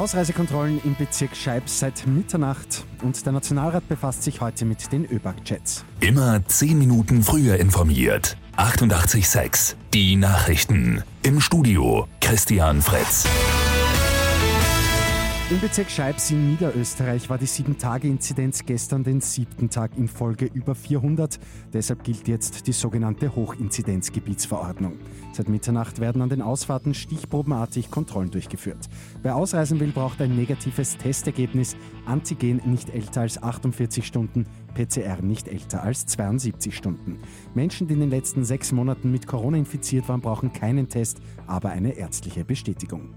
Ausreisekontrollen im Bezirk Scheib seit Mitternacht und der Nationalrat befasst sich heute mit den ÖBAG-Jets. Immer 10 Minuten früher informiert. 88.6 Die Nachrichten. Im Studio Christian Fretz. Im Bezirk Scheibs in Niederösterreich war die 7-Tage-Inzidenz gestern den siebten Tag in Folge über 400. Deshalb gilt jetzt die sogenannte Hochinzidenzgebietsverordnung. Seit Mitternacht werden an den Ausfahrten stichprobenartig Kontrollen durchgeführt. Wer ausreisen will, braucht ein negatives Testergebnis, Antigen nicht älter als 48 Stunden, PCR nicht älter als 72 Stunden. Menschen, die in den letzten sechs Monaten mit Corona infiziert waren, brauchen keinen Test, aber eine ärztliche Bestätigung.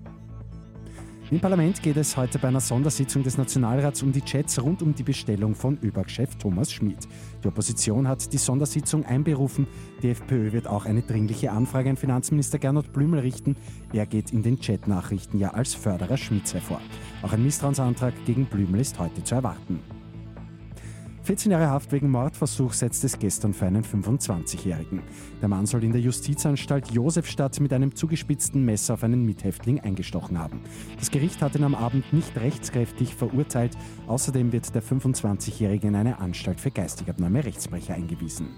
Im Parlament geht es heute bei einer Sondersitzung des Nationalrats um die Chats rund um die Bestellung von ÖBAG-Chef Thomas Schmid. Die Opposition hat die Sondersitzung einberufen. Die FPÖ wird auch eine dringliche Anfrage an Finanzminister Gernot Blümel richten. Er geht in den Chat-Nachrichten ja als Förderer Schmids hervor. Auch ein Misstrauensantrag gegen Blümel ist heute zu erwarten. 14 Jahre Haft wegen Mordversuch setzt es gestern für einen 25-Jährigen. Der Mann soll in der Justizanstalt Josefstadt mit einem zugespitzten Messer auf einen Mithäftling eingestochen haben. Das Gericht hat ihn am Abend nicht rechtskräftig verurteilt. Außerdem wird der 25-Jährige in eine Anstalt für geistig abnorme Rechtsbrecher eingewiesen.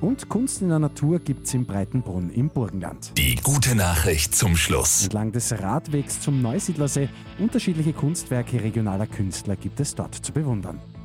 Und Kunst in der Natur gibt's im Breitenbrunn im Burgenland. Die gute Nachricht zum Schluss. Entlang des Radwegs zum Neusiedlersee unterschiedliche Kunstwerke regionaler Künstler gibt es dort zu bewundern.